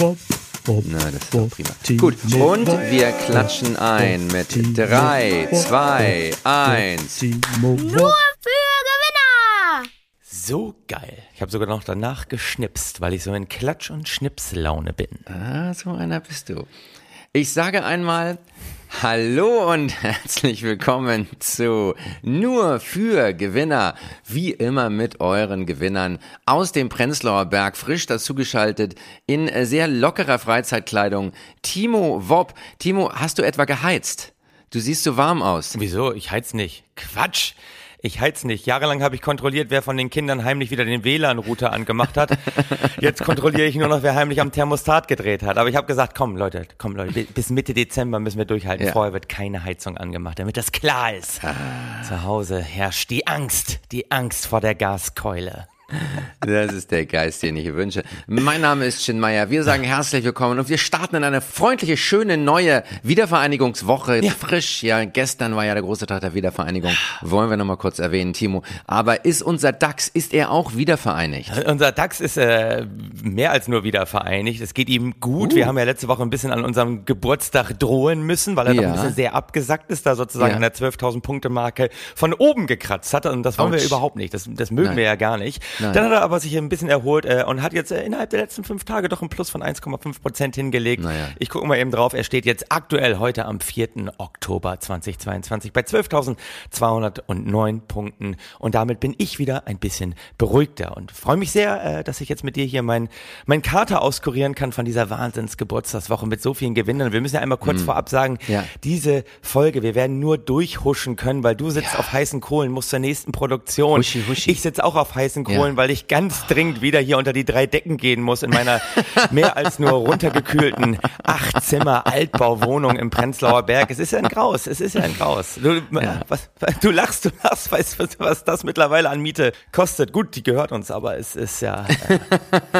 Na, das ist doch prima. Gut, und wir klatschen ein mit 3, 2, 1. Nur für Gewinner! So geil. Ich habe sogar noch danach geschnipst, weil ich so in Klatsch- und Schnipslaune bin. Ah, so einer bist du. Ich sage einmal Hallo und herzlich willkommen zu Nur für Gewinner. Wie immer mit euren Gewinnern aus dem Prenzlauer Berg, frisch dazugeschaltet in sehr lockerer Freizeitkleidung. Timo Wopp. Timo, hast du etwa geheizt? Du siehst so warm aus. Wieso? Ich heiz nicht. Quatsch. Ich heiz nicht. Jahrelang habe ich kontrolliert, wer von den Kindern heimlich wieder den WLAN-Router angemacht hat. Jetzt kontrolliere ich nur noch, wer heimlich am Thermostat gedreht hat. Aber ich habe gesagt, komm Leute, komm Leute, bis Mitte Dezember müssen wir durchhalten. Ja. Vorher wird keine Heizung angemacht, damit das klar ist. Zu Hause herrscht die Angst, die Angst vor der Gaskeule. Das ist der Geist, den ich wünsche. Mein Name ist Chin Meier. Wir sagen herzlich willkommen und wir starten in eine freundliche, schöne, neue Wiedervereinigungswoche. Frisch, ja, gestern war ja der große Tag der Wiedervereinigung. Wollen wir nochmal kurz erwähnen, Timo. Aber ist unser DAX, ist er auch wiedervereinigt? Unser DAX ist äh, mehr als nur wieder vereinigt. Es geht ihm gut. Uh. Wir haben ja letzte Woche ein bisschen an unserem Geburtstag drohen müssen, weil er noch Ja. ein bisschen sehr abgesackt ist, da sozusagen Ja. an der 12.000 Punkte Marke von oben gekratzt hat. Und das wollen wir Autsch. überhaupt nicht. Das, das mögen Nein. wir ja gar nicht. Nein. Dann hat er aber sich ein bisschen erholt äh, und hat jetzt äh, innerhalb der letzten fünf Tage doch ein Plus von 1,5 Prozent hingelegt. Naja. Ich gucke mal eben drauf. Er steht jetzt aktuell heute am 4. Oktober 2022 bei 12.209 Punkten. Und damit bin ich wieder ein bisschen beruhigter und freue mich sehr, äh, dass ich jetzt mit dir hier mein, mein Kater auskurieren kann von dieser Wahnsinnsgeburtstagswoche mit so vielen Gewinnern. Wir müssen ja einmal kurz vorab sagen, Mhm. Ja. diese Folge, wir werden nur durchhuschen können, weil du sitzt auf heißen Kohlen, musst zur nächsten Produktion. Huschi, huschi. Ich sitze auch auf heißen Kohlen, Ja. Weil ich ganz dringend wieder hier unter die drei Decken gehen muss in meiner mehr als nur runtergekühlten Achtzimmer Altbauwohnung im Prenzlauer Berg. Es ist ja ein Graus, es ist ja ein Graus. Du, was, du lachst, du lachst, weißt du, was das mittlerweile an Miete kostet. Gut, die gehört uns, aber es ist ja. Äh,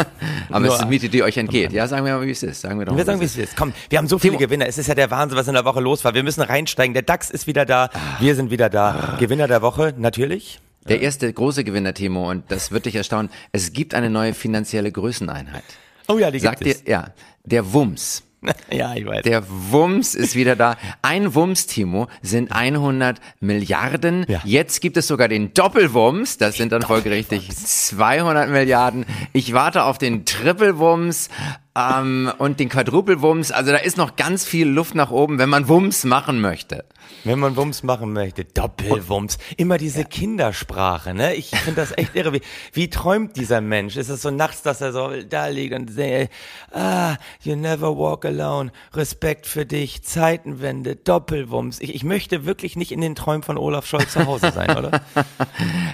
Aber es ist eine Miete, die euch entgeht. Ja, sagen wir mal, wie es ist. Sagen wir doch wir sagen, wie es ist. Komm, wir haben so viele Gewinner. Es ist ja der Wahnsinn, was in der Woche los war. Wir müssen reinsteigen. Der DAX ist wieder da. Wir sind wieder da. Gewinner der Woche, natürlich. Der erste große Gewinner, Timo, und das wird dich erstaunen. Es gibt eine neue finanzielle Größeneinheit. Oh ja, die Sagt gibt dir, ja, der Wumms. es. Ja, ich weiß. Der Wumms ist wieder da. Ein Wumms, Timo, sind 100 Milliarden. Ja. Jetzt gibt es sogar den Doppelwumms. Das sind dann folgerichtig 200 Milliarden. Ich warte auf den Triple-Wumms ähm, und den Quadruple-Wumms. Also da ist noch ganz viel Luft nach oben, wenn man Wumms machen möchte. Wenn man Wumms machen möchte, Doppelwumms. Immer diese Kindersprache, ne? Ich finde das echt irre. Wie, wie träumt dieser Mensch? Ist es so nachts, dass er so da liegt und sagt, ah, you never walk alone, Respekt für dich, Zeitenwende, Doppelwumms. Ich, ich möchte wirklich nicht in den Träumen von Olaf Scholz zu Hause sein, oder?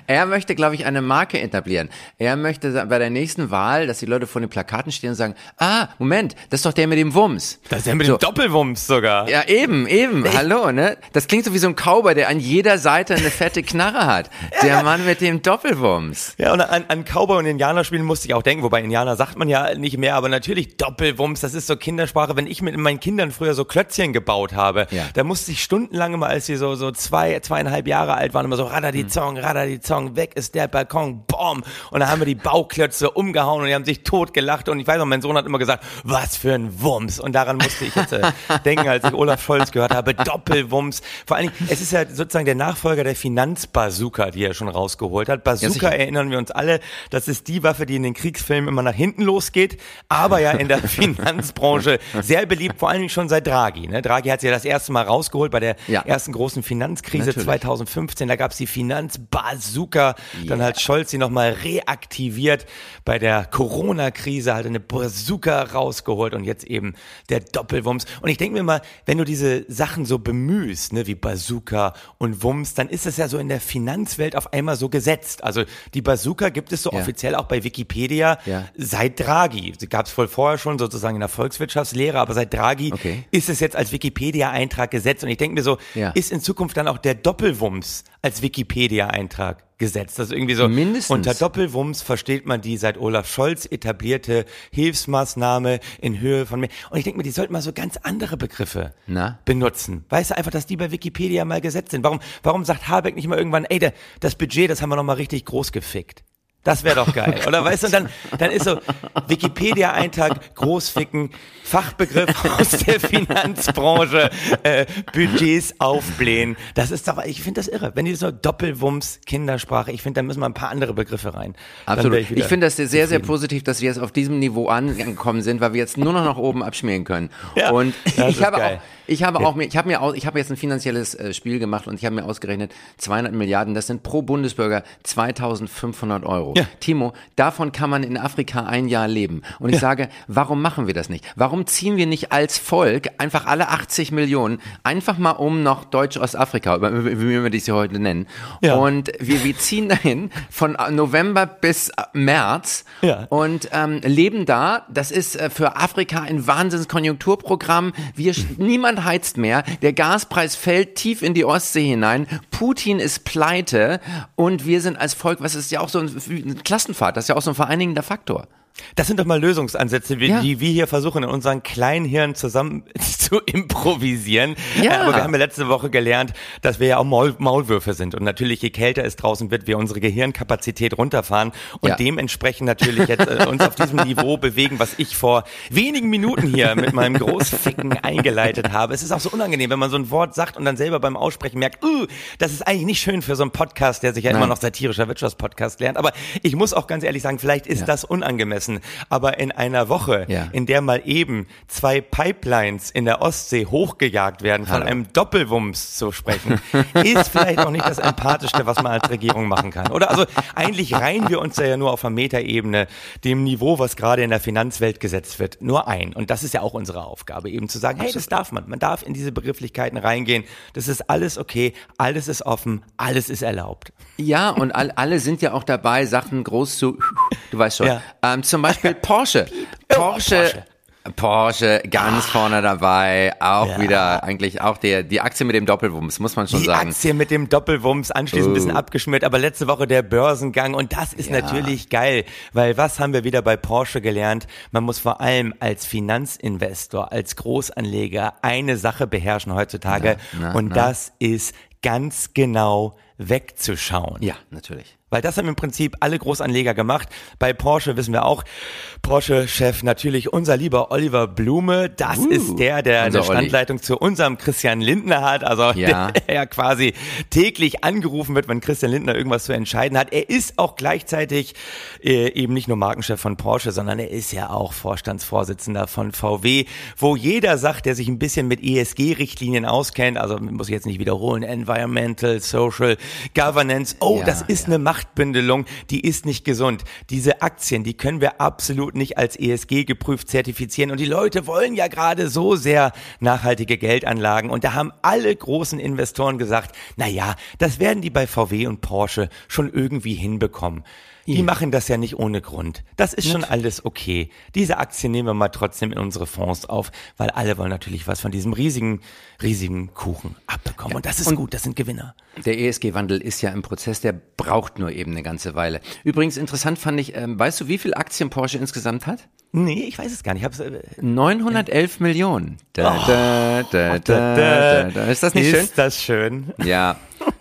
Er möchte, glaube ich, eine Marke etablieren. Er möchte bei der nächsten Wahl, dass die Leute vor den Plakaten stehen und sagen, ah, Moment, das ist doch der mit dem Wumms. Das ist ja mit So. dem Doppelwumms sogar. Ja, eben, eben. Hallo, ne? Das klingt so wie so ein Cowboy, der an jeder Seite eine fette Knarre hat. Der Mann mit dem Doppelwumms. Ja, und an, an Cowboy und Indianer spielen musste ich auch denken, wobei Indianer sagt man ja nicht mehr, aber natürlich Doppelwumms, das ist so Kindersprache. Wenn ich mit meinen Kindern früher so Klötzchen gebaut habe, Ja. da musste ich stundenlang immer, als sie so, so zwei, zweieinhalb Jahre alt waren, immer so radadizong, radadizong, weg ist der Balkon, bom. Und dann haben wir die Bauklötze umgehauen und die haben sich tot gelacht und ich weiß noch, mein Sohn hat immer gesagt, was für ein Wumms. Und daran musste ich jetzt äh, denken, als ich Olaf Scholz gehört habe, Doppelwumms. Vor allen Dingen, es ist ja sozusagen der Nachfolger der Finanzbazooka, die er schon rausgeholt hat. Bazooka sicher. erinnern wir uns alle, das ist die Waffe, die in den Kriegsfilmen immer nach hinten losgeht, aber ja in der Finanzbranche sehr beliebt, vor allen Dingen schon seit Draghi. Ne? Draghi hat sie ja das erste Mal rausgeholt bei der Ja. ersten großen Finanzkrise Natürlich. 2015. Da gab es die Finanzbazooka, dann hat Scholz sie nochmal reaktiviert bei der Corona-Krise, halt eine Bazooka rausgeholt und jetzt eben der Doppelwumms. Und ich denke mir mal, wenn du diese Sachen so bemühst, ne, wie Bazooka und Wumms, dann ist es ja so in der Finanzwelt auf einmal so gesetzt. Also die Bazooka gibt es so Ja. offiziell auch bei Wikipedia Ja. seit Draghi. Sie gab es wohl vorher schon sozusagen in der Volkswirtschaftslehre, aber seit Draghi Okay. ist es jetzt als Wikipedia-Eintrag gesetzt. Und ich denke mir so, Ja. ist in Zukunft dann auch der Doppelwumms als Wikipedia-Eintrag gesetzt? Das ist irgendwie so, Mindestens. unter Doppelwumms versteht man die seit Olaf Scholz etablierte Hilfsmaßnahme in Höhe von mehr. Und ich denke mir, die sollten mal so ganz andere Begriffe Na? benutzen. Weißt du einfach, dass die bei Wikipedia mal gesetzt sind? Warum, warum sagt Habeck nicht mal irgendwann, ey, das Budget, das haben wir noch mal richtig groß gefickt? Das wäre doch geil. Oder weißt du, und dann, dann ist so Wikipedia-Eintrag, Großficken, Fachbegriff aus der Finanzbranche, äh, Budgets aufblähen. Das ist doch, ich finde das irre. Wenn die so Doppelwumms, Kindersprache, ich finde, da müssen mal ein paar andere Begriffe rein. Absolut. Ich, wieder finde das sehr, sehr zufrieden. positiv, dass wir jetzt auf diesem Niveau angekommen sind, weil wir jetzt nur noch nach oben abschmieren können. Ja, und ich habe geil. auch, ich habe auch mir, ich habe mir auch, ich habe jetzt ein finanzielles äh, Spiel gemacht und ich habe mir ausgerechnet, 200 Milliarden, das sind pro Bundesbürger 2500 Euro. Ja. Timo, davon kann man in Afrika ein Jahr leben. Und ich sage, warum machen wir das nicht? Warum ziehen wir nicht als Volk einfach alle 80 Millionen einfach mal um nach Deutsch-Ostafrika, wie wie wir das hier heute nennen? Ja. Und wir, wir ziehen dahin von November bis März Ja. und ähm, leben da. Das ist äh, für Afrika ein Wahnsinnskonjunkturprogramm. Wir, niemand heizt mehr. Der Gaspreis fällt tief in die Ostsee hinein. Putin ist pleite und wir sind als Volk, was ist ja auch so ein Klassenfahrt, das ist ja auch so ein vereinigender Faktor. Das sind doch mal Lösungsansätze, Ja. die wir hier versuchen, in unseren kleinen Hirn zusammen zu improvisieren. Ja. Aber wir haben ja letzte Woche gelernt, dass wir ja auch Maul Maulwürfe sind. Und natürlich, je kälter es draußen wird, wir unsere Gehirnkapazität runterfahren und Ja. dementsprechend natürlich jetzt äh, uns auf diesem Niveau bewegen, was ich vor wenigen Minuten hier mit meinem Großficken eingeleitet habe. Es ist auch so unangenehm, wenn man so ein Wort sagt und dann selber beim Aussprechen merkt, uh, das ist eigentlich nicht schön für so einen Podcast, der sich ja immer Nein. noch satirischer Wirtschaftspodcast lernt. Aber ich muss auch ganz ehrlich sagen, vielleicht ist das unangemessen. Aber in einer Woche, Ja. in der mal eben zwei Pipelines in der Ostsee hochgejagt werden, von Hallo. einem Doppelwumms zu sprechen, ist vielleicht auch nicht das Empathischste, was man als Regierung machen kann. Oder also eigentlich reihen wir uns da ja nur auf einer Metaebene dem Niveau, was gerade in der Finanzwelt gesetzt wird, nur ein. Und das ist ja auch unsere Aufgabe, eben zu sagen, hey, das darf man. Man darf in diese Begrifflichkeiten reingehen. Das ist alles okay, alles ist offen, alles ist erlaubt. Ja, und all, alle sind ja auch dabei, Sachen groß zu, du weißt schon. Ja. Ähm, zum Beispiel Porsche. Porsche. Porsche ganz vorne dabei, auch Ja. wieder eigentlich auch der die Aktie mit dem Doppelwumms, muss man schon Die sagen. Aktie mit dem Doppelwumms anschließend ein bisschen Oh. abgeschmiert, aber letzte Woche der Börsengang und das ist Ja. natürlich geil, weil was haben wir wieder bei Porsche gelernt? Man muss vor allem als Finanzinvestor, als Großanleger eine Sache beherrschen heutzutage Na, na, und na. das ist ganz genau wegzuschauen. Ja, natürlich. Weil das haben im Prinzip alle Großanleger gemacht. Bei Porsche wissen wir auch, Porsche-Chef natürlich unser lieber Oliver Blume. Das Uh, ist der, der eine Standleitung zu unserem Christian Lindner hat. Also Ja. der ja quasi täglich angerufen wird, wenn Christian Lindner irgendwas zu entscheiden hat. Er ist auch gleichzeitig äh, eben nicht nur Markenchef von Porsche, sondern er ist ja auch Vorstandsvorsitzender von VW, wo jeder sagt, der sich ein bisschen mit ESG-Richtlinien auskennt, also muss ich jetzt nicht wiederholen, Environmental, Social, Governance. Oh, Ja, das ist ja. eine Machtbündelung, die ist nicht gesund. Diese Aktien, die können wir absolut nicht als ESG geprüft zertifizieren. Und die Leute wollen ja gerade so sehr nachhaltige Geldanlagen. Und da haben alle großen Investoren gesagt, na ja, das werden die bei VW und Porsche schon irgendwie hinbekommen. Die machen das ja nicht ohne Grund. Das ist schon alles okay. Diese Aktien nehmen wir mal trotzdem in unsere Fonds auf, weil alle wollen natürlich was von diesem riesigen, riesigen Kuchen abbekommen. Und das ist gut, das sind Gewinner. Der ESG-Wandel ist ja im Prozess, der braucht nur eben eine ganze Weile. Übrigens interessant fand ich, ähm, weißt du, wie viel Aktien Porsche insgesamt hat? Nee, ich weiß es gar nicht. Ich hab's, äh, 911 Millionen. Da, da, da, da, da, da. Ist das nicht ist schön? das schön? Ja.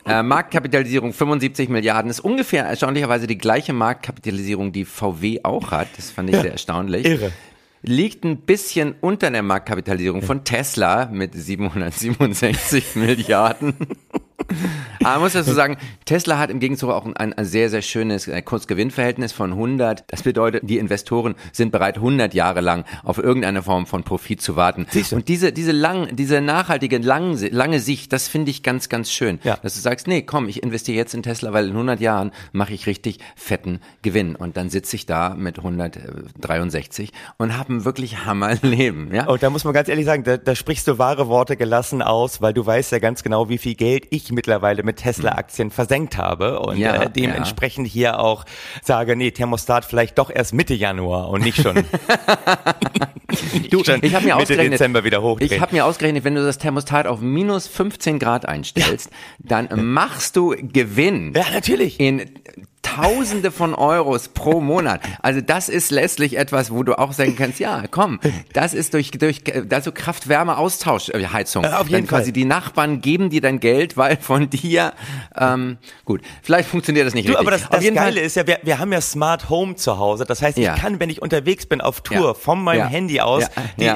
Äh, Marktkapitalisierung 75 Milliarden ist ungefähr erstaunlicherweise die gleiche Marktkapitalisierung, die VW auch hat. Das fand ich sehr erstaunlich. irre. Liegt ein bisschen unter der Marktkapitalisierung von Tesla mit 767 Milliarden. Aber man muss dazu sagen, Tesla hat im Gegenzug auch ein, ein sehr, sehr schönes äh, Kursgewinnverhältnis von 100. Das bedeutet, die Investoren sind bereit, 100 Jahre lang auf irgendeine Form von Profit zu warten. Und diese, diese lang, diese nachhaltige, lang, lange Sicht, das finde ich ganz, ganz schön. Ja. Dass du sagst, nee, komm, ich investiere jetzt in Tesla, weil in 100 Jahren mache ich richtig fetten Gewinn. Und dann sitze ich da mit 163 und habe ein wirklich Hammerleben. Ja? Und da muss man ganz ehrlich sagen, da, da sprichst du wahre Worte gelassen aus, weil du weißt ja ganz genau, wie viel Geld ich mittlerweile mit Tesla-Aktien versenkt habe und Ja, äh, dementsprechend hier auch sage, nee, Thermostat vielleicht doch erst Mitte Januar und nicht schon, Du, schon ich habe mir Mitte ausgerechnet, Dezember wieder hochdrehen. ich habe mir ausgerechnet, wenn du das Thermostat auf minus 15 Grad einstellst, dann machst du Gewinn ja, natürlich. in Tausende von Euros pro Monat. Also das ist letztlich etwas, wo du auch sagen kannst, ja, komm, das ist durch, durch also Kraft-Wärme-Austausch-Heizung. Äh, auf jeden dann quasi Fall. die Nachbarn geben dir dann Geld, weil von dir, ähm, gut, vielleicht funktioniert das nicht Du, richtig. aber das, Auf das jeden Geile Fall, ist ja, wir, wir haben ja Smart Home zu Hause. Das heißt, ich Ja. kann, wenn ich unterwegs bin auf Tour, Ja. von meinem Ja. Handy aus, die,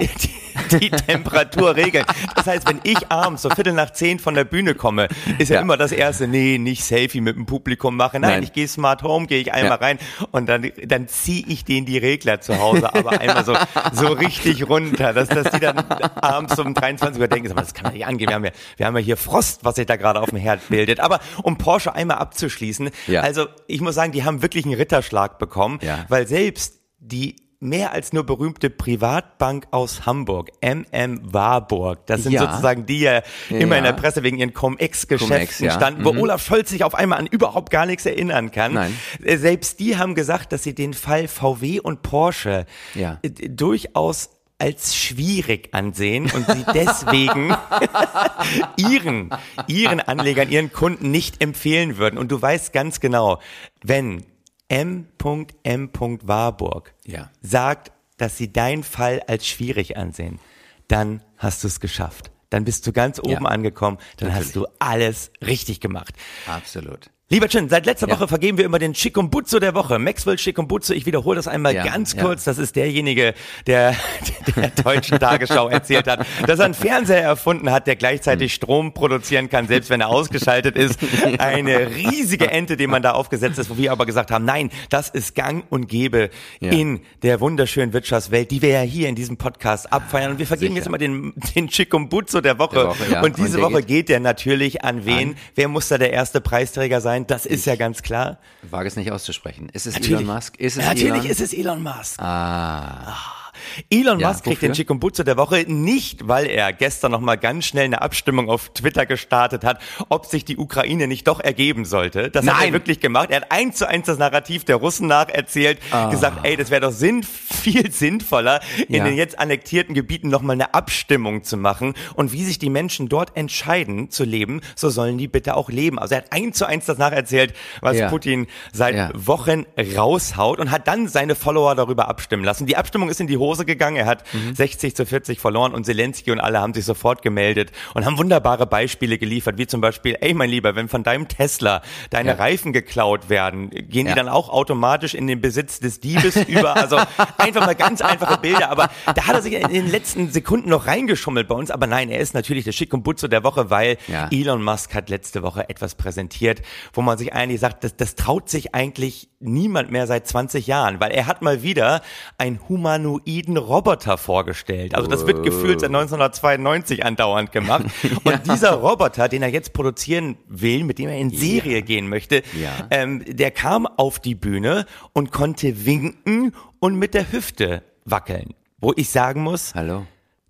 die, die Temperatur regeln. Das heißt, wenn ich abends so Viertel nach zehn von der Bühne komme, ist ja, Ja. immer das erste, nee, nicht Selfie mit dem Publikum machen. Nein, Nein. ich gehe Smart Home, gehe ich einmal Ja. rein und dann, dann ziehe ich denen die Regler zu Hause, aber einmal so, so richtig runter, dass, dass die dann abends um 23 Uhr denken, das kann man nicht angehen. Wir haben ja, wir haben ja hier Frost, was sich da gerade auf dem Herd bildet. Aber um Porsche einmal abzuschließen, Ja. also ich muss sagen, die haben wirklich einen Ritterschlag bekommen, Ja. weil selbst die mehr als nur berühmte Privatbank aus Hamburg, MM Warburg, das sind Ja. sozusagen die ja immer Ja. in der Presse wegen ihren Cum-Ex-Geschäften Cum-Ex, ja. standen, wo Mhm. Olaf Scholz sich auf einmal an überhaupt gar nichts erinnern kann. Nein. Äh, Selbst die haben gesagt, dass sie den Fall VW und Porsche äh, durchaus als schwierig ansehen und sie deswegen ihren, ihren Anlegern, ihren Kunden nicht empfehlen würden. Und du weißt ganz genau, wenn M.M. Warburg Ja. sagt, dass sie deinen Fall als schwierig ansehen, dann hast du es geschafft. Dann bist du ganz oben Ja. angekommen, dann hast du alles richtig gemacht. absolut. Lieber Chin, seit letzter Ja. Woche vergeben wir immer den Chikumbutsu der Woche. Maxwell Chikumbutsu, ich wiederhole das einmal Ja, ganz ja. kurz. Das ist derjenige, der der deutschen Tagesschau erzählt hat, dass er einen Fernseher erfunden hat, der gleichzeitig Strom produzieren kann, selbst wenn er ausgeschaltet ist. Eine riesige Ente, die man da aufgesetzt ist, wo wir aber gesagt haben, nein, das ist gang und gäbe Ja. in der wunderschönen Wirtschaftswelt, die wir ja hier in diesem Podcast abfeiern. Und wir vergeben Sicher. jetzt immer den, den Chikumbutsu der Woche. Der Woche, ja. Und diese Und Woche geht- geht der natürlich an wen? An- Wer muss da der erste Preisträger sein? Das ist ja ganz klar. Wage es nicht auszusprechen. Ist es Natürlich. Elon Musk? Ist es Natürlich Elon? ist es Elon Musk. Ah, Elon Ja, Musk kriegt wofür? den Chikumbutsu der Woche nicht, weil er gestern noch mal ganz schnell eine Abstimmung auf Twitter gestartet hat, ob sich die Ukraine nicht doch ergeben sollte. Das hat er Nein. wirklich gemacht. Er hat eins zu eins das Narrativ der Russen nacherzählt, gesagt, ey, das wäre doch sinn, viel sinnvoller, in Ah. Ja. den jetzt annektierten Gebieten noch mal eine Abstimmung zu machen. Und wie sich die Menschen dort entscheiden zu leben, so sollen die bitte auch leben. Also er hat eins zu eins das nacherzählt, was Ja. Putin seit. Wochen raushaut und hat dann seine Follower darüber abstimmen lassen. Die Abstimmung ist in die Hose gegangen. Er hat Mhm. 60 zu 40 verloren und Zelensky und alle haben sich sofort gemeldet und haben wunderbare Beispiele geliefert, wie zum Beispiel, ey mein Lieber, wenn von deinem Tesla deine Ja. Reifen geklaut werden, gehen Ja. die dann auch automatisch in den Besitz des Diebes über. Also einfach mal ganz einfache Bilder. Aber da hat er sich in den letzten Sekunden noch reingeschummelt bei uns. Aber nein, er ist natürlich der Schickumbutzo der Woche, weil Ja. Elon Musk hat letzte Woche etwas präsentiert, wo man sich eigentlich sagt, das, das traut sich eigentlich niemand mehr seit 20 Jahren, weil er hat mal wieder einen humanoiden Roboter vorgestellt. Also das wird gefühlt seit 1992 andauernd gemacht. Und dieser Roboter, den er jetzt produzieren will, mit dem er in Serie gehen möchte, Ja. ähm, der kam auf die Bühne und konnte winken und mit der Hüfte wackeln. Wo ich sagen muss, hallo.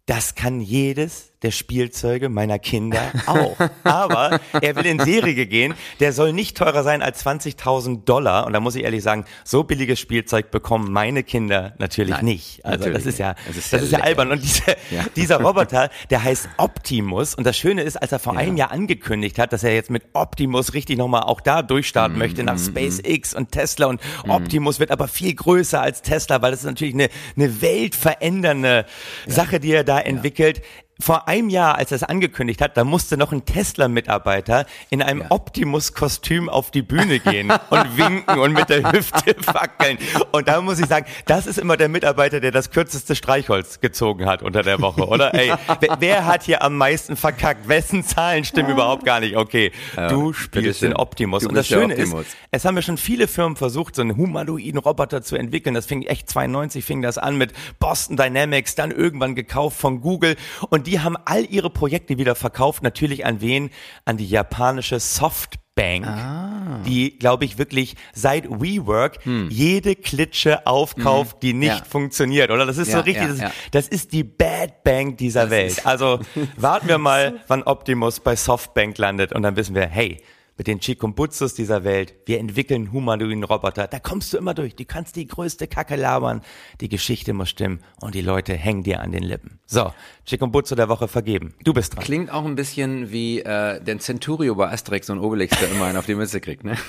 das kann jedes der Spielzeuge meiner Kinder auch. Aber er will in Serie gehen. Der soll nicht teurer sein als 20.000 Dollar. Und da muss ich ehrlich sagen, so billiges Spielzeug bekommen meine Kinder natürlich Nein, nicht. Also natürlich das ist ja. Es ist das ja ist ja albern. Und diese, Ja. dieser Roboter, der heißt Optimus. Und das Schöne ist, als er vor einem Jahr angekündigt hat, dass er jetzt mit Optimus richtig nochmal auch da durchstarten Mhm, möchte nach SpaceX und Tesla. Und Optimus wird aber viel größer als Tesla, weil das ist natürlich eine, eine weltverändernde Sache, die er da entwickelt. Vor einem Jahr, als er es angekündigt hat, da musste noch ein Tesla-Mitarbeiter in einem Ja. Optimus-Kostüm auf die Bühne gehen und winken und mit der Hüfte wackeln. Und da muss ich sagen, das ist immer der Mitarbeiter, der das kürzeste Streichholz gezogen hat unter der Woche, oder? Ey, wer, wer hat hier am meisten verkackt? Wessen Zahlen stimmen überhaupt gar nicht? Okay, du spielst den Optimus. Und das Schöne Optimus. ist, es haben ja schon viele Firmen versucht, so einen humanoiden Roboter zu entwickeln. Das fing echt 92 fing das an mit Boston Dynamics, dann irgendwann gekauft von Google und die haben all ihre Projekte wieder verkauft. Natürlich an wen? An die japanische Softbank. Ah. Die, glaube ich, wirklich seit WeWork jede Klitsche aufkauft, die nicht Hm. Ja. funktioniert, oder? Das ist so Ja, richtig, ja, das, ja. das ist die Bad Bank dieser Welt. ist- Also warten wir mal, wann Optimus bei Softbank landet und dann wissen wir, hey, mit den Chikumbutzos dieser Welt. Wir entwickeln humanoiden Roboter. Da kommst du immer durch. Du kannst die größte Kacke labern. Die Geschichte muss stimmen und die Leute hängen dir an den Lippen. So, Chikumbutzo der Woche vergeben. Du bist dran. Klingt auch ein bisschen wie äh, der Centurio bei Asterix und Obelix, der immer einen auf die Mütze kriegt, ne?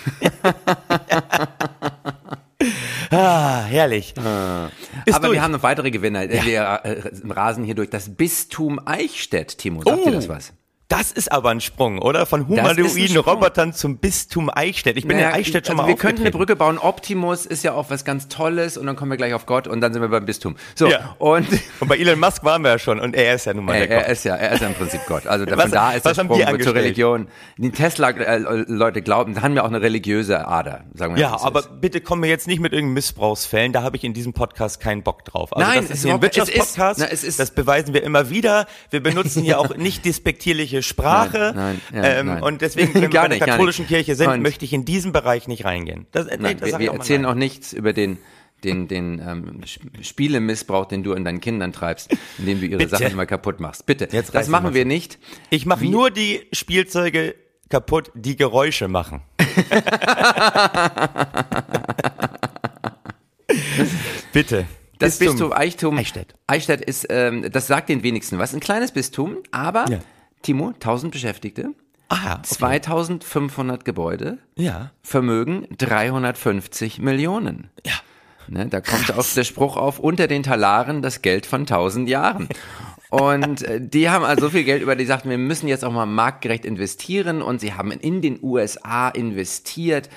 Ah, herrlich. Ist Aber durch. wir haben noch weitere Gewinner. Wir äh, rasen hier durch das Bistum Eichstätt. Timo, sagt dir das was? Das ist aber ein Sprung, oder? Von humanoiden. Robotern zum Bistum Eichstätt. Ich bin in Naja, Eichstätt schon also mal Wir könnten eine. Brücke bauen. Optimus ist ja auch was ganz Tolles und dann kommen wir gleich auf Gott und dann sind wir beim Bistum. So, Ja. und Und bei Elon Musk waren wir ja schon und er ist ja nun mal er, der er Gott. ist ja, er ist ja im Prinzip Gott. Also Was- von da ist was der haben Sprung zur? Religion. Die Tesla-Leute glauben, haben ja auch eine religiöse Ader, sagen wir Ja, mal, aber ist. bitte komm mir jetzt nicht mit irgendeinen Missbrauchsfällen, da habe ich in diesem Podcast keinen Bock drauf. Also Nein, das ist hier ein Wirtschaftspodcast, das beweisen wir immer wieder. Wir benutzen hier auch nicht despektierliche Sprache. Nein, nein, ja, ähm, nein. Und deswegen, wenn wir bei der katholischen. Kirche sind, Und- möchte ich in diesem Bereich nicht reingehen. Das, nee, Nein, das wir, wir auch erzählen auch nichts über den den, den ähm, Sp- Spielemissbrauch, den du an deinen Kindern treibst, indem du ihre Bitte. Sachen immer kaputt machst. Bitte, Jetzt das machen wir nicht. Ich mache nur die Spielzeuge kaputt, die Geräusche machen. Bitte. Das Bistum, Eichtum, Eichstätt. Eichstätt ist, ähm, das sagt den wenigsten was. Ein kleines Bistum, aber Ja. Timo, 1000 Beschäftigte, Ah, okay. 2500 Gebäude, Ja. Vermögen 350 Millionen. Ja. Ne, da kommt auch der Spruch auf, unter den Talaren das Geld von 1000 Jahren. Und äh, die haben also so viel Geld über, die sagten, wir müssen jetzt auch mal marktgerecht investieren und sie haben in den USA investiert.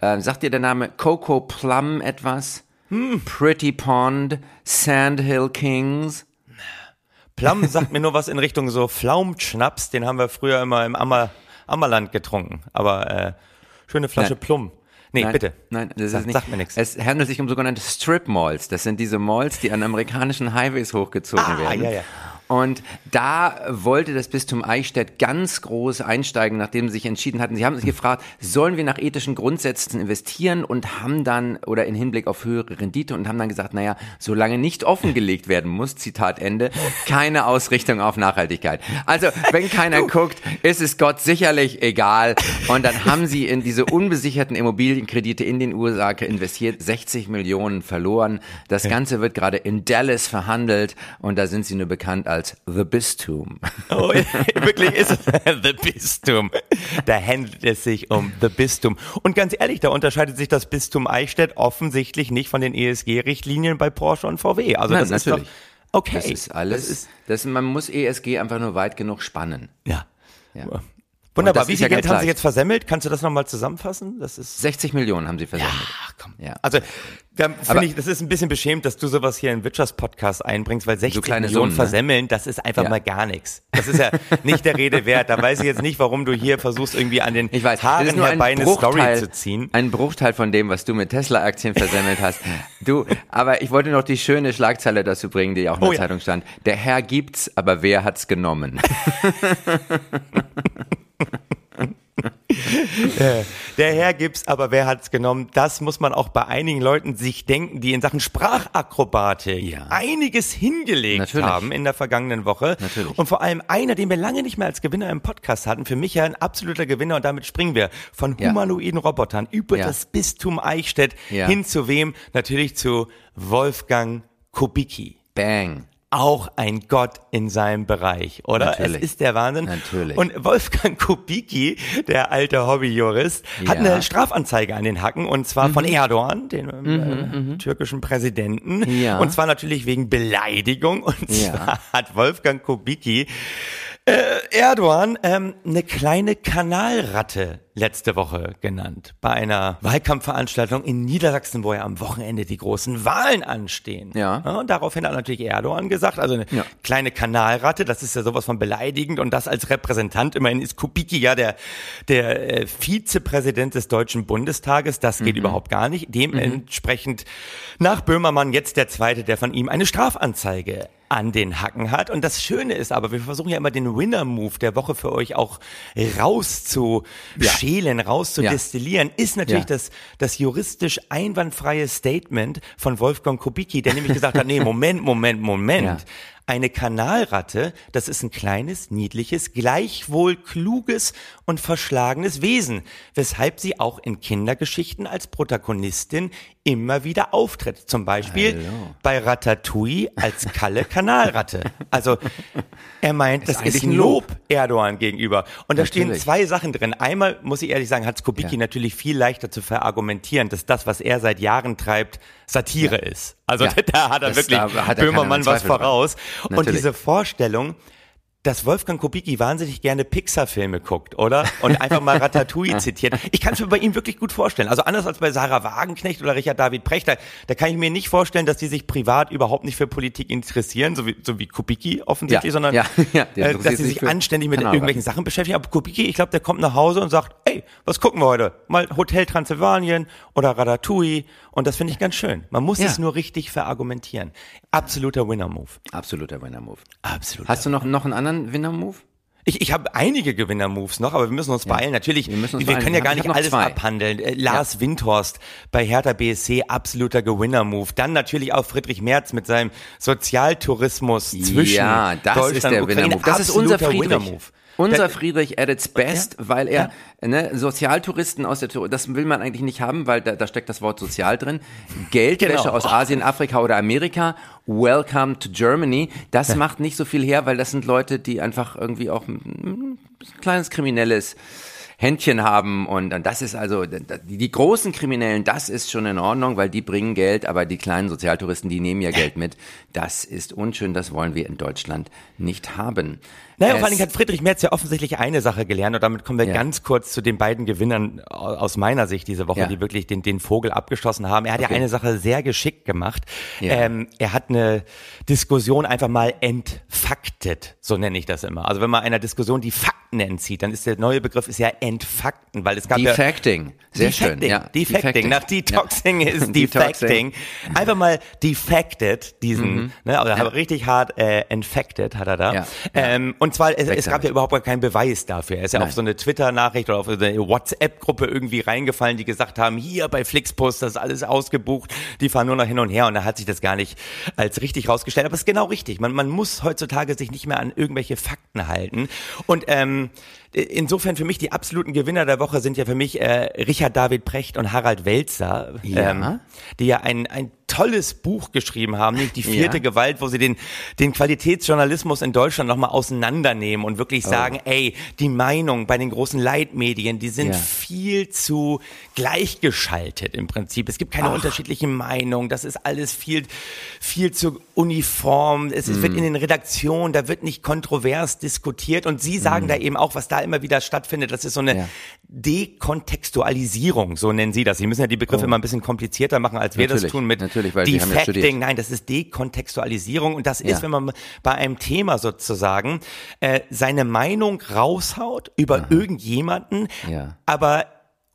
Ähm, sagt dir der Name Coco Plum etwas? Hm. Pretty Pond, Sandhill Kings. Plum sagt mir nur was in Richtung so Pflaumschnaps, den haben wir früher immer im Ammer, Ammerland getrunken. Aber äh, schöne Flasche Nein. Plum. Nee, Nein, bitte. Nein, das Sag- ist nicht. sagt mir nichts. Es handelt sich um sogenannte Strip Malls. Das sind diese Malls, die an amerikanischen Highways hochgezogen Ah, werden. ja, ja. Und da wollte das Bistum Eichstätt ganz groß einsteigen, nachdem sie sich entschieden hatten. Sie haben sich gefragt, sollen wir nach ethischen Grundsätzen investieren und haben dann, oder in Hinblick auf höhere Rendite und haben dann gesagt, naja, solange nicht offengelegt werden muss, Zitat Ende, keine Ausrichtung auf Nachhaltigkeit. Also, wenn keiner guckt, ist es Gott sicherlich egal. Und dann haben sie in diese unbesicherten Immobilienkredite in den USA investiert, 60 Millionen verloren. Das Ganze wird gerade in Dallas verhandelt und da sind sie nur bekannt als The Bistum. Oh, wirklich ist es The Bistum. Da handelt es sich um The Bistum. Und ganz ehrlich, da unterscheidet sich das Bistum Eichstätt offensichtlich nicht von den ESG-Richtlinien bei Porsche und VW. Also Nein, das ist natürlich. doch okay. Das ist alles, Das ist, das, man muss ESG einfach nur weit genug spannen. ja. Ja. Wunderbar. Wie viel ja Geld haben Sie jetzt versemmelt? Kannst du das nochmal zusammenfassen? Das ist 60 Millionen haben sie versammelt. Ach komm. Ja. Also, da finde ich, das ist ein bisschen beschämt, dass du sowas hier in Wirtschaftspodcast einbringst, weil 60 kleine Millionen Summen, ne? versemmeln, das ist einfach Ja. mal gar nichts. Das ist ja nicht der Rede wert. Da weiß ich jetzt nicht, warum du hier versuchst, irgendwie an den Ich weiß, Haaren nur ein herbei eine Story Bruchteil, zu ziehen. ein Bruchteil von dem, was du mit Tesla-Aktien versemmelt hast. Du, aber ich wollte noch die schöne Schlagzeile dazu bringen, die auch in Oh der ja. Zeitung stand. Der Herr gibt's, aber wer hat's genommen? Der Herr gibt's, aber wer hat's genommen? Das muss man auch bei einigen Leuten sich denken, die in Sachen Sprachakrobatik Ja. einiges hingelegt Natürlich. haben in der vergangenen Woche. Natürlich. Und vor allem einer, den wir lange nicht mehr als Gewinner im Podcast hatten, für mich ja ein absoluter Gewinner und damit springen wir von humanoiden Robotern über Ja. das Bistum Eichstätt hin zu wem? Natürlich zu Wolfgang Kubicki. Bang. Auch ein Gott in seinem Bereich, oder? Natürlich. Es ist der Wahnsinn. Natürlich. Und Wolfgang Kubicki, der alte Hobbyjurist, hat Ja. Mhm. eine Strafanzeige an den Hacken und zwar von Erdogan, dem äh, türkischen Präsidenten. Ja. Und zwar natürlich wegen Beleidigung. Und Ja. zwar hat Wolfgang Kubicki äh, Erdogan ähm, eine kleine Kanalratte letzte Woche genannt. Bei einer Wahlkampfveranstaltung in Niedersachsen, wo ja am Wochenende die großen Wahlen anstehen. Ja. und daraufhin hat natürlich Erdogan gesagt, also eine Ja. kleine Kanalratte, das ist ja sowas von beleidigend und das als Repräsentant, immerhin ist Kubicki ja der, der äh, Vizepräsident des Deutschen Bundestages, das Mhm. geht überhaupt gar nicht. Dementsprechend nach Böhmermann jetzt der Zweite, der von ihm eine Strafanzeige an den Hacken hat. Und das Schöne ist aber, wir versuchen ja immer den Winner-Move der Woche für euch auch rauszuschälen, rauszudestillieren, ist natürlich Ja. das, das juristisch einwandfreie Statement von Wolfgang Kubicki, der nämlich gesagt hat, nee, Moment, Moment, Moment. Ja. Eine Kanalratte, das ist ein kleines, niedliches, gleichwohl kluges und verschlagenes Wesen, weshalb sie auch in Kindergeschichten als Protagonistin immer wieder auftritt. Zum Beispiel Hallo. bei Ratatouille als Kalle Kanalratte. Also er meint, das eigentlich ist ein Lob. Lob Erdogan gegenüber. Und da stehen Natürlich. zwei Sachen drin. Einmal muss ich ehrlich sagen, hat Skubicki Ja. natürlich viel leichter zu verargumentieren, dass das, was er seit Jahren treibt, Satire ist. Also Ja. da hat er Das- wirklich da hat er Böhmermann was voraus. Und diese Vorstellung, dass Wolfgang Kubicki wahnsinnig gerne Pixar-Filme guckt, oder? Und einfach mal Ratatouille zitiert. Ich kann es mir bei ihm wirklich gut vorstellen. Also anders als bei Sarah Wagenknecht oder Richard David Precht, da, kann ich mir nicht vorstellen, dass die sich privat überhaupt nicht für Politik interessieren, so wie, so wie Kubicki offensichtlich, Ja, sondern ja, ja, äh, dass sie sich für anständig mit Kanalratten. irgendwelchen Sachen beschäftigen. Aber Kubicki, ich glaube, der kommt nach Hause und sagt, ey, was gucken wir heute? Mal Hotel Transylvanien oder Ratatouille. Und das finde ich ganz schön. Man muss Ja. es nur richtig verargumentieren. Absoluter Winner-Move. Absoluter Winner-Move. Absolut. Hast du noch, noch einen anderen Winner-Move? Ich, ich habe einige Gewinner-Moves noch, aber wir müssen uns beeilen. Natürlich, wir wir, müssen uns können beeilen. ja Ich gar nicht alles zwei. abhandeln. Äh, Lars Windhorst bei Hertha BSC, absoluter Gewinner-Move. Dann natürlich auch Friedrich Merz mit seinem Sozialtourismus zwischen ja, das Deutschland ist der und Ukraine. Winner-Move. Das ist unser Friedrich. Winner-Move. Unser Friedrich at its best, weil er ne, Sozialtouristen aus der Tour, das will man eigentlich nicht haben, weil da, da steckt das Wort sozial drin. Geldwäsche Genau. aus Asien, Afrika oder Amerika. Welcome to Germany. Das macht nicht so viel her, weil das sind Leute, die einfach irgendwie auch ein, ein kleines kriminelles Händchen haben und dann das ist also die, die großen Kriminellen, das ist schon in Ordnung, weil die bringen Geld, aber die kleinen Sozialtouristen, die nehmen ja Geld mit. Das ist unschön, das wollen wir in Deutschland nicht haben. Naja, vor allen Dingen hat Friedrich Merz ja offensichtlich eine Sache gelernt und damit kommen wir Ja. ganz kurz zu den beiden Gewinnern au- aus meiner Sicht diese Woche, Ja. die wirklich den, den Vogel abgeschossen haben. Er hat Okay. ja eine Sache sehr geschickt gemacht. Ja. Ähm, er hat eine Diskussion einfach mal entfaktet, so nenne ich das immer. Also wenn man einer Diskussion die Fakten entzieht, dann ist der neue Begriff ist ja entfakten, weil es gab ja Defacting. Sehr schön. Defacting, Ja, Defacting. Nach Detoxing Ja. ist. Defacting. Einfach mal defacted, diesen, Mhm. ne, also richtig hart äh, infected hat er da. Ja. Ähm, und zwar, es, es gab ja überhaupt gar keinen Beweis dafür. Er ist ja Nein. auf so eine Twitter-Nachricht oder auf so eine WhatsApp-Gruppe irgendwie reingefallen, die gesagt haben, hier bei Flixbus, das ist alles ausgebucht, die fahren nur noch hin und her und da hat sich das gar nicht als richtig rausgestellt. Aber es ist genau richtig. Man, man muss heutzutage sich nicht mehr an irgendwelche Fakten halten. Und ähm, insofern für mich die absoluten Gewinner der Woche sind ja für mich äh, Richard David Precht und Harald Welzer, Ja. ähm, die ja ein, ein tolles Buch geschrieben haben, nämlich die vierte Ja. Gewalt, wo sie den, den Qualitätsjournalismus in Deutschland nochmal auseinandernehmen und wirklich sagen, ey, die Meinung bei den großen Leitmedien, die sind Ja. viel zu gleichgeschaltet im Prinzip. Es gibt keine unterschiedlichen Meinungen, das ist alles viel, viel zu uniform. Es Mhm. wird in den Redaktionen, da wird nicht kontrovers diskutiert und sie sagen da eben auch, was da immer wieder stattfindet, das ist so eine. Ja. Dekontextualisierung, so nennen sie das. Sie müssen ja die Begriffe immer ein bisschen komplizierter machen, als wir das Oh. Natürlich, tun mit natürlich, weil Sie haben ja Defacting. studiert. Nein, das ist Dekontextualisierung und das Ja. ist, wenn man bei einem Thema sozusagen äh, seine Meinung raushaut über irgendjemanden, Ja. aber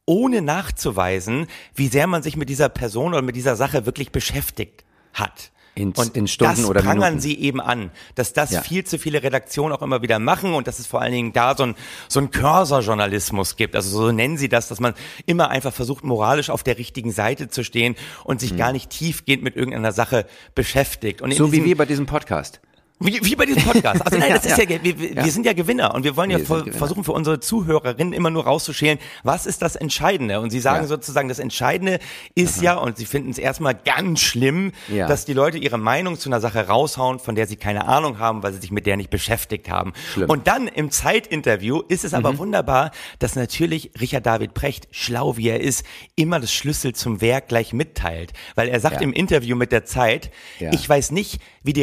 ohne nachzuweisen, wie sehr man sich mit dieser Person oder mit dieser Sache wirklich beschäftigt hat. In- und in Stunden das oder prangern Minuten. sie eben an, dass das Ja. viel zu viele Redaktionen auch immer wieder machen und dass es vor allen Dingen da so ein, so ein Cursor-Journalismus gibt. Also so nennen sie das, dass man immer einfach versucht, moralisch auf der richtigen Seite zu stehen und sich gar nicht tiefgehend mit irgendeiner Sache beschäftigt. Und Mhm. So wie diesem- wir bei diesem Podcast. Wie, wie bei diesem Podcast. Also nein, Ja, das ist ja, ja. wir, wir Ja. sind ja Gewinner und wir wollen ja Wir Gewinner. versuchen für unsere Zuhörerinnen immer nur rauszuschälen, was ist das Entscheidende? Und sie sagen Ja. sozusagen, das Entscheidende ist ja, und sie finden es erstmal ganz schlimm, Ja. dass die Leute ihre Meinung zu einer Sache raushauen, von der sie keine Ahnung haben, weil sie sich mit der nicht beschäftigt haben. Schlimm. Mhm. Und dann im Zeitinterview ist es aber wunderbar, dass natürlich Richard David Precht, schlau wie er ist, immer das Schlüssel zum Werk gleich mitteilt. Weil er sagt Ja. im Interview mit der Zeit, Ja. ich weiß nicht, wie die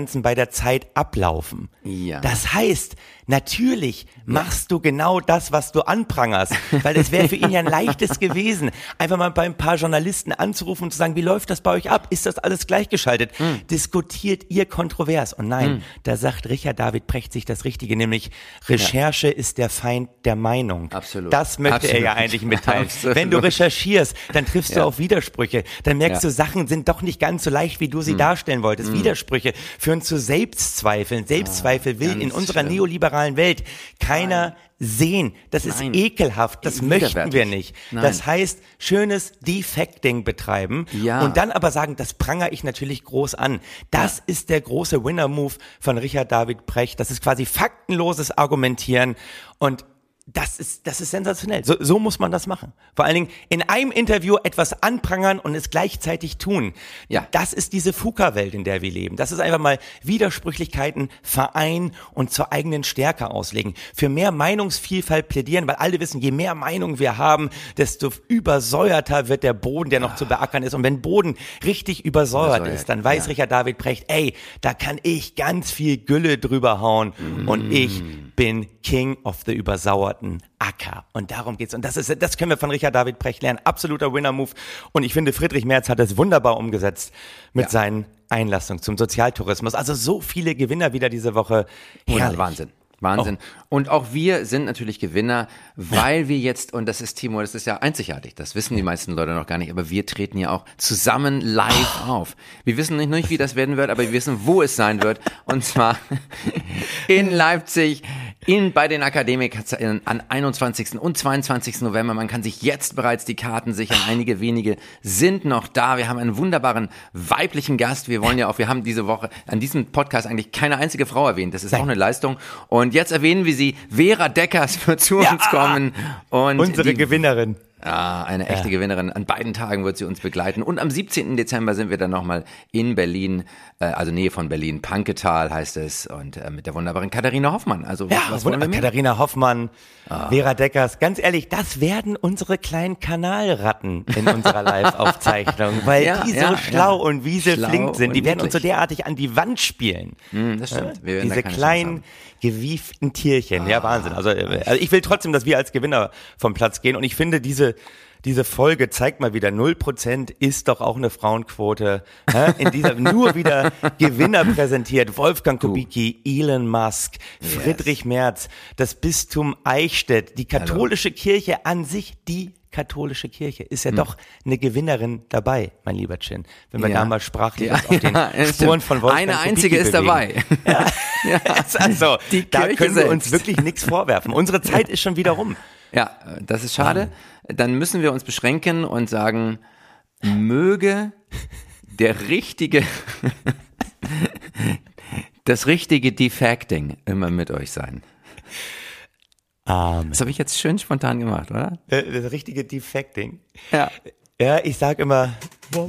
Redaktionskonferenzen bei der Zeit ablaufen. Ja. Das heißt, natürlich machst du genau das, was du anprangerst, weil es wäre für ihn ja ein leichtes gewesen, einfach mal bei ein paar Journalisten anzurufen und zu sagen, wie läuft das bei euch ab? Ist das alles gleichgeschaltet? Hm. Diskutiert ihr kontrovers? Und nein, da sagt Richard David Precht sich das Richtige, nämlich Recherche ist der Feind der Meinung. Absolut. Das möchte er ja Absolut. eigentlich mitteilen. Absolut. Wenn du recherchierst, dann triffst du Ja. auf Widersprüche. Dann merkst Ja. du, Sachen sind doch nicht ganz so leicht, wie du sie darstellen wolltest. Widersprüche. Für führen zu Selbstzweifeln. Selbstzweifel will in unserer schlimm. Neoliberalen Welt keiner sehen. Das ist Nein. ekelhaft. Das möchten wir nicht. Nein. Das heißt, schönes Defecting betreiben Ja. und dann aber sagen, das prangere ich natürlich groß an. Das ist der große Winner-Move von Richard David Precht. Das ist quasi faktenloses Argumentieren und das ist, das ist sensationell. So, so muss man das machen. Vor allen Dingen in einem Interview etwas anprangern und es gleichzeitig tun. Ja. Das ist diese FUKA-Welt, in der wir leben. Das ist einfach mal Widersprüchlichkeiten vereinen und zur eigenen Stärke auslegen. Für mehr Meinungsvielfalt plädieren, weil alle wissen, je mehr Meinung wir haben, desto übersäuerter wird der Boden, der noch zu beackern ist. Und wenn Boden richtig übersäuert, Übersäuert, ist, dann weiß ja. Richard David Precht, ey, da kann ich ganz viel Gülle drüber hauen und ich bin King of the übersauerten Acker. Und darum geht's. Und das ist, das können wir von Richard David Precht lernen. Absoluter Winner-Move. Und ich finde, Friedrich Merz hat es wunderbar umgesetzt mit Ja. seinen Einlassungen zum Sozialtourismus. Also so viele Gewinner wieder diese Woche. Ja, Herrlich. Wahnsinn. Wahnsinn. Und auch wir sind natürlich Gewinner, weil wir jetzt, und das ist Timo, das ist ja einzigartig, das wissen die meisten Leute noch gar nicht, aber wir treten ja auch zusammen live auf. Wir wissen nicht, nicht, wie das werden wird, aber wir wissen, wo es sein wird. Und zwar in Leipzig, in, bei den Akademikern am 21. und 22. November. Man kann sich jetzt bereits die Karten sichern. Einige wenige sind noch da. Wir haben einen wunderbaren weiblichen Gast. Wir wollen ja auch, wir haben diese Woche an diesem Podcast eigentlich keine einzige Frau erwähnt. Das ist auch eine Leistung. Und jetzt erwähnen wir sie. Vera Deckers wird zu uns kommen. Und Unsere Gewinnerin. Ah, eine echte Gewinnerin. An beiden Tagen wird sie uns begleiten. Und am 17. Dezember sind wir dann nochmal in Berlin, äh, also Nähe von Berlin, Panketal heißt es, und äh, mit der wunderbaren Katharina Hoffmann. Also Ja, was wunderbar. wollen wir mehr? Katharina Hoffmann, Vera Deckers. Ganz ehrlich, das werden unsere kleinen Kanalratten in unserer Live-Aufzeichnung, weil Ja, die so ja, schlau ja. und wieselflink Schlau sind. Die werden uns so derartig an die Wand spielen. Hm, das stimmt. Diese kleinen, gewieften Tierchen. Ah, Ja, Wahnsinn. Also, äh, also ich will trotzdem, dass wir als Gewinner vom Platz gehen. Und ich finde, diese, diese Folge zeigt mal wieder, 0% ist doch auch eine Frauenquote. Hä? In dieser nur wieder Gewinner präsentiert. Wolfgang Kubicki, Elon Musk, Friedrich Merz, das Bistum Eichstätt, die katholische Kirche an sich, die katholische Kirche ist Hm. ja doch eine Gewinnerin dabei, mein lieber Chin. Wenn wir Ja. da mal sprachlich Ja, auf den ja, Spuren von Wolfgang Eine Kubicki einzige ist bewegen. dabei. Also, Die da Kirche können wir uns wirklich nichts vorwerfen. Unsere Zeit ist schon wieder rum. Ja, äh, das ist schade. Dann müssen wir uns beschränken und sagen, möge der richtige, das richtige Defacting immer mit euch sein. Amen. Das habe ich jetzt schön spontan gemacht, oder? Äh, Das richtige Defecting. Ja. Ja, ich sag immer,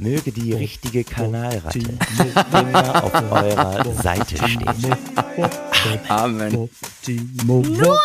möge die richtige Kanalratte immer auf eurer Seite stehen. Amen. Nur